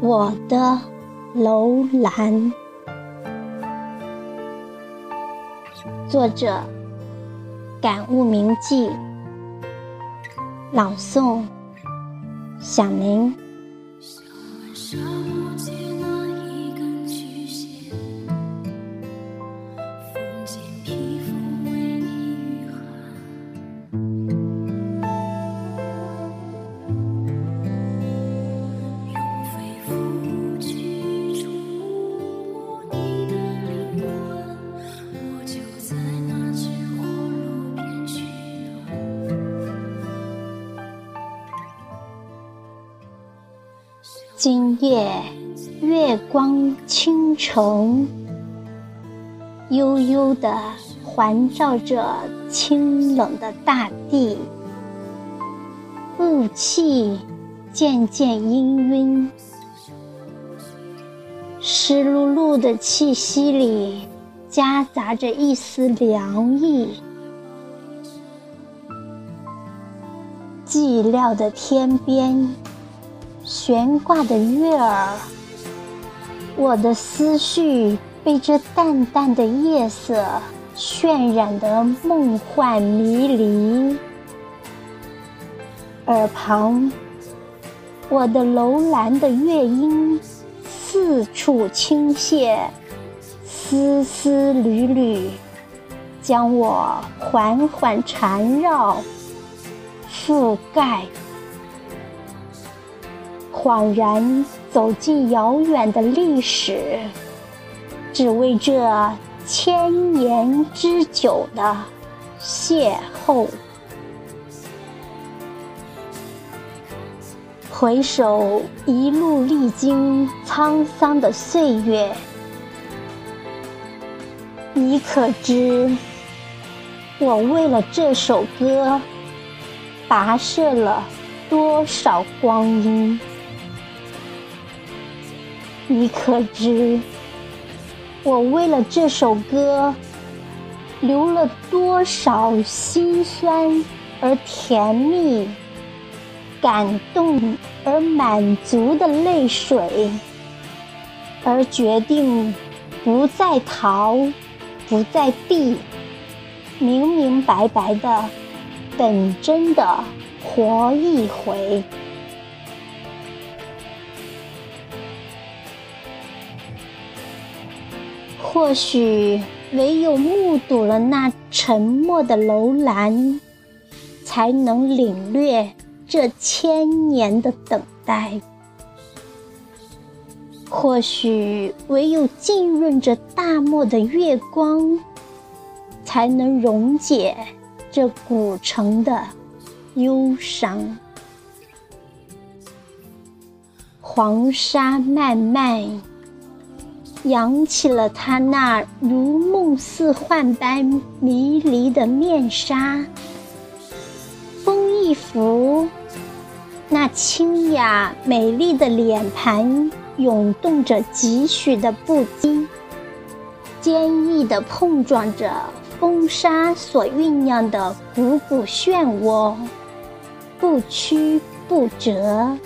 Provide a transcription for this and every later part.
我的楼兰，作者：感悟铭记，朗诵：响铃。今夜月光倾城，悠悠地环绕着清冷的大地，雾气渐渐氤氲，湿漉漉的气息里夹杂着一丝凉意。寂寥的天边。悬挂的月儿，我的思绪被这淡淡的夜色渲染得梦幻迷离。耳旁，我的楼兰的乐音四处倾泻，丝丝缕缕，将我缓缓缠绕，覆盖。恍然走进遥远的历史，只为这千年之久的邂逅。回首一路历经沧桑的岁月，你可知，我为了这首歌，跋涉了多少光阴？你可知，我为了这首歌，流了多少心酸而甜蜜、感动而满足的泪水，而决定不再逃，不再避，明明白白的、本真的活一回。或许唯有目睹了那沉默的楼兰，才能领略这千年的等待；或许唯有浸润着大漠的月光，才能溶解这古城的忧伤。黄沙漫漫。扬起了他那如梦似幻般迷离的面纱，风一拂，那清雅美丽的脸盘涌动着几许的不羁，坚毅地碰撞着风沙所酝酿的股股漩涡，不屈不折。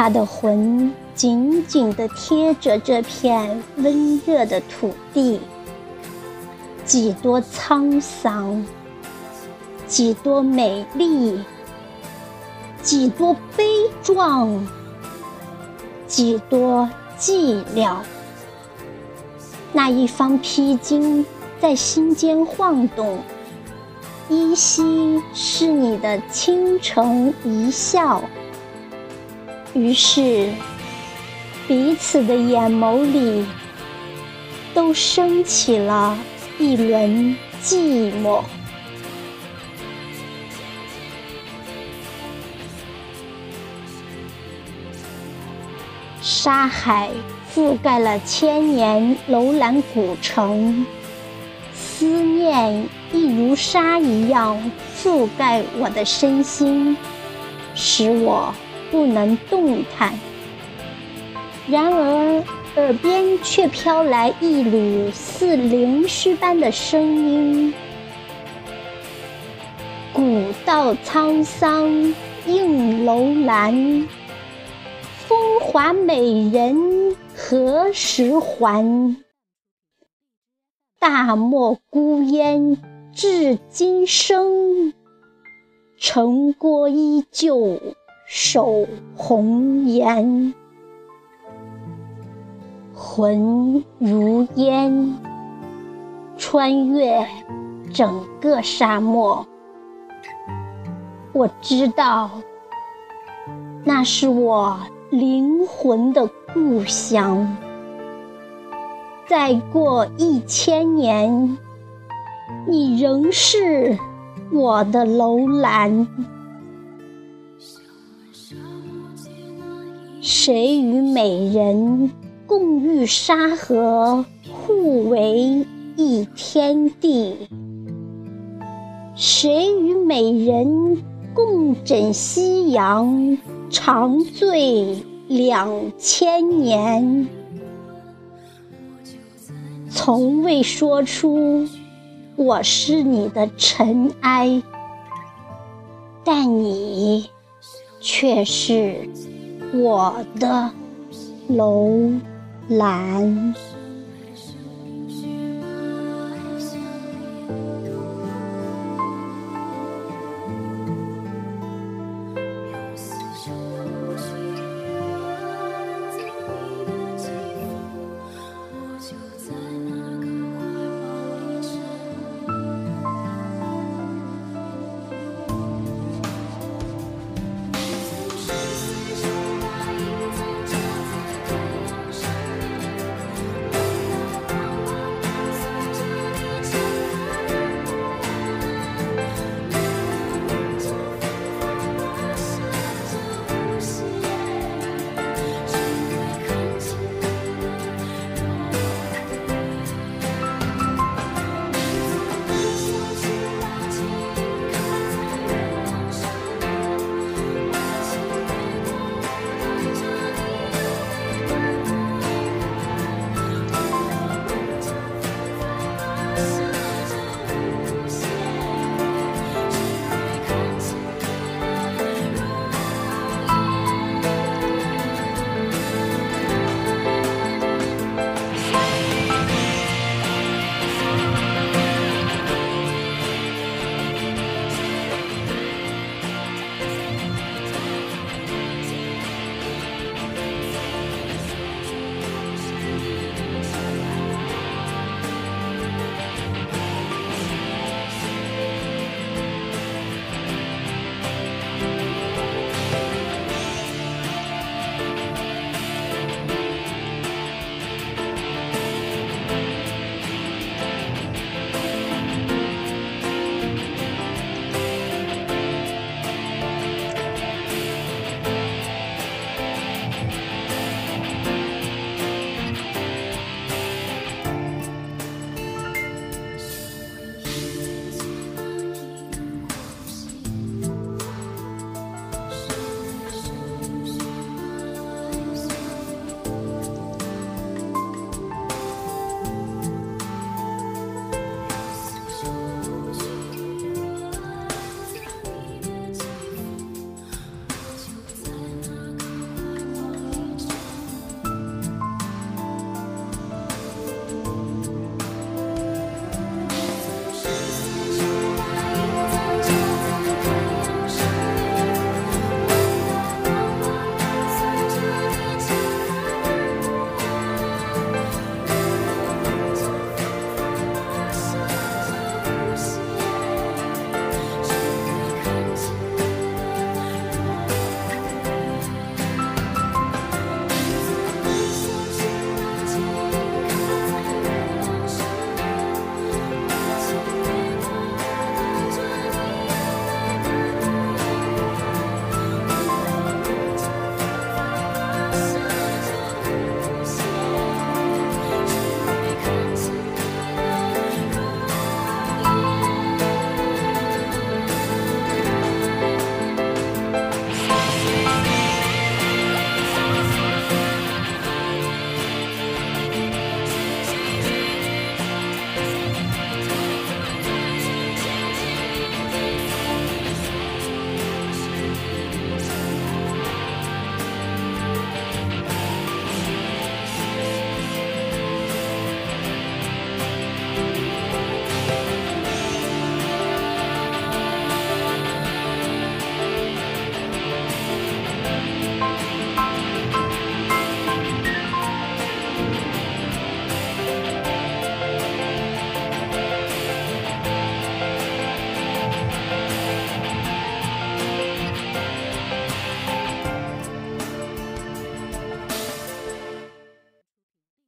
他的魂。紧紧地贴着这片温热的土地，几多沧桑，几多美丽，几多悲壮，几多寂寥。那一方披荆在心间晃动，依稀是你的倾城一笑。于是。彼此的眼眸里，都升起了一轮寂寞。沙海覆盖了千年楼兰古城，思念亦如沙一样覆盖我的身心，使我不能动弹。然而，耳边却飘来一缕似灵犀般的声音：“古道沧桑映楼兰，风华美人何时还？大漠孤烟至今生，城郭依旧守红颜。魂如烟，穿越整个沙漠。我知道，那是我灵魂的故乡。再过一千年，你仍是我的楼兰。谁与美人共浴沙河，互为一天地？谁与美人？共枕夕阳，长醉两千年，从未说出我是你的尘埃，但你却是我的楼兰。